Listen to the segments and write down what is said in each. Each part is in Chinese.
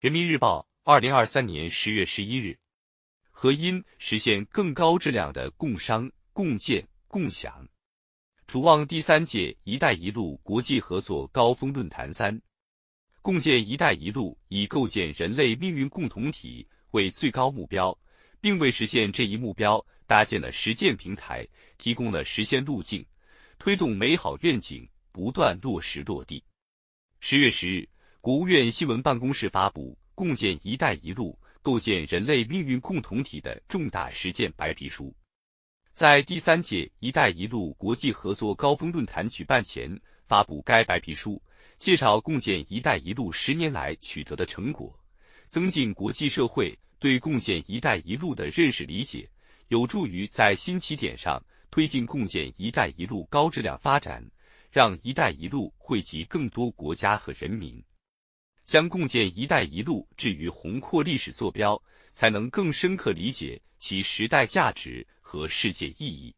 人民日报，二零二三年十月十一日。合因实现更高质量的共商、共建、共享。主望第三届“一带一路”国际合作高峰论坛三，共建“一带一路”以构建人类命运共同体为最高目标，并为实现这一目标搭建了实践平台，提供了实现路径，推动美好愿景不断落实落地。十月十日，国务院新闻办公室发布《共建“一带一路”构建人类命运共同体的重大实践白皮书》。在第三届“一带一路”国际合作高峰论坛举办前，发布该白皮书，介绍共建“一带一路”十年来取得的成果，增进国际社会对共建“一带一路”的认识理解，有助于在新起点上推进共建“一带一路”高质量发展，让“一带一路”惠及更多国家和人民，将共建“一带一路”置于宏阔历史坐标，才能更深刻理解其时代价值。和世界意义。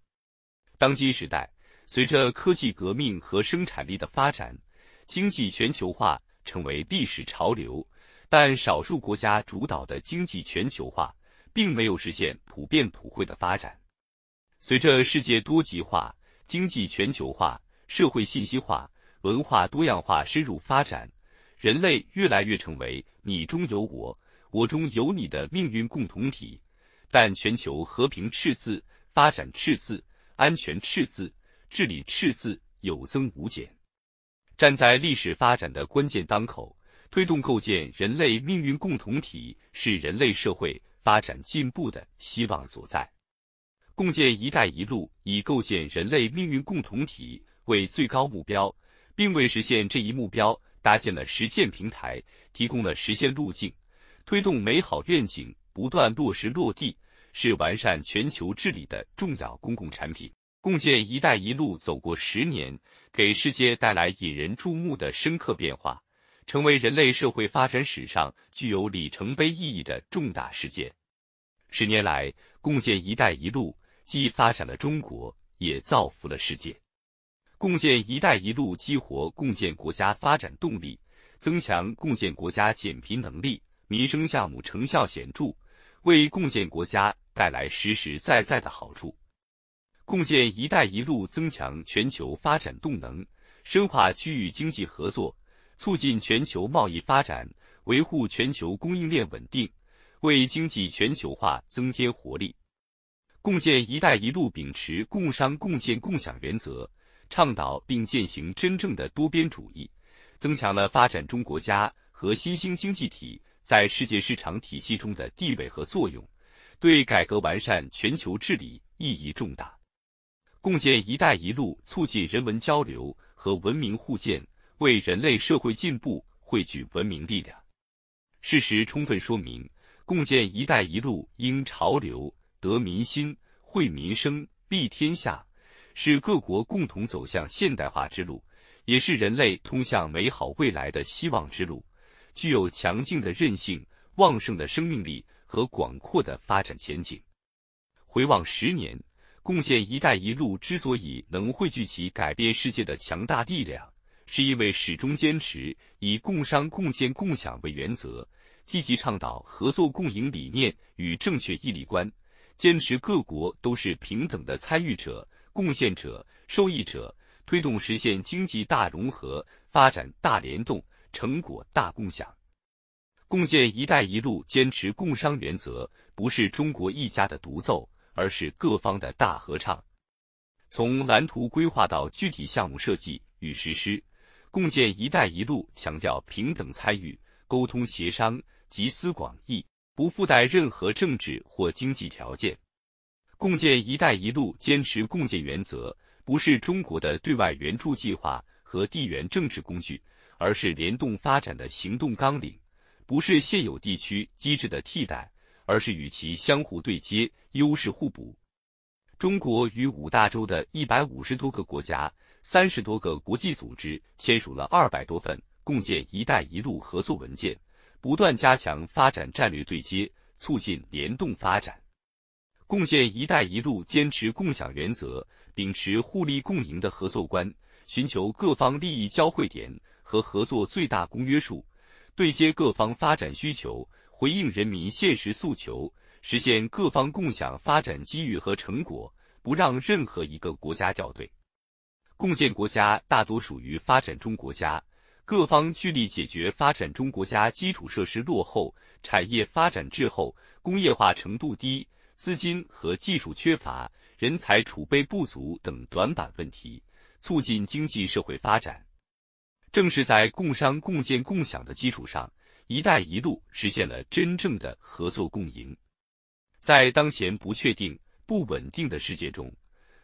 当今时代，随着科技革命和生产力的发展，经济全球化成为历史潮流。但少数国家主导的经济全球化，并没有实现普遍普惠的发展。随着世界多极化、经济全球化、社会信息化、文化多样化深入发展，人类越来越成为你中有我、我中有你的命运共同体。但全球和平赤字、发展赤字、安全赤字、治理赤字有增无减。站在历史发展的关键当口，推动构建人类命运共同体，是人类社会发展进步的希望所在。共建“一带一路”以构建人类命运共同体为最高目标，并为实现这一目标搭建了实践平台，提供了实现路径，推动美好愿景不断落实落地。是完善全球治理的重要公共产品。共建“一带一路”走过十年，给世界带来引人注目的深刻变化，成为人类社会发展史上具有里程碑意义的重大事件。十年来，共建“一带一路”既发展了中国，也造福了世界。共建“一带一路”激活共建国家发展动力，增强共建国家减贫能力，民生项目成效显著，为共建国家。带来实实在在的好处，共建“一带一路”增强全球发展动能，深化区域经济合作，促进全球贸易发展，维护全球供应链稳定，为经济全球化增添活力。共建“一带一路”秉持共商共建共享原则，倡导并践行真正的多边主义，增强了发展中国家和新兴经济体在世界市场体系中的地位和作用。对改革完善全球治理意义重大，共建“一带一路”促进人文交流和文明互鉴，为人类社会进步汇聚文明力量。事实充分说明，共建“一带一路”应潮流得民心、惠民生、利天下，是各国共同走向现代化之路，也是人类通向美好未来的希望之路，具有强劲的韧性、旺盛的生命力。和广阔的发展前景。回望十年，共建“一带一路”之所以能汇聚起改变世界的强大力量，是因为始终坚持以共商共建共享为原则，积极倡导合作共赢理念与正确义利观，坚持各国都是平等的参与者、贡献者、受益者，推动实现经济大融合、发展大联动、成果大共享。共建“一带一路”坚持共商原则，不是中国一家的独奏，而是各方的大合唱。从蓝图规划到具体项目设计与实施，共建“一带一路”强调平等参与、沟通协商、集思广益，不附带任何政治或经济条件。共建“一带一路”坚持共建原则，不是中国的对外援助计划和地缘政治工具，而是联动发展的行动纲领。不是现有地区机制的替代，而是与其相互对接、优势互补。中国与五大洲的一百五十多个国家、三十多个国际组织签署了二百多份共建“一带一路”合作文件，不断加强发展战略对接，促进联动发展。共建“一带一路”坚持共享原则，秉持互利共赢的合作观，寻求各方利益交汇点和合作最大公约数。对接各方发展需求，回应人民现实诉求，实现各方共享发展机遇和成果，不让任何一个国家掉队。共建国家大多属于发展中国家，各方聚力解决发展中国家基础设施落后、产业发展滞后、工业化程度低、资金和技术缺乏、人才储备不足等短板问题，促进经济社会发展。正是在共商共建共享的基础上，“一带一路”实现了真正的合作共赢。在当前不确定、不稳定的世界中，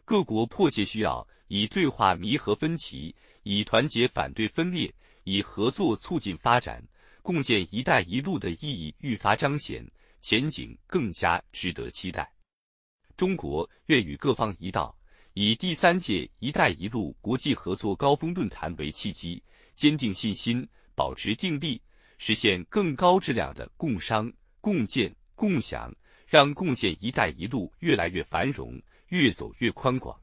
各国迫切需要。以对话弥合分歧，以团结反对分裂，以合作促进发展，共建“一带一路”的意义愈发彰显，前景更加值得期待。中国愿与各方一道，以第三届“一带一路”国际合作高峰论坛为契机，坚定信心，保持定力，实现更高质量的共商、共建、共享，让共建“一带一路”越来越繁荣，越走越宽广。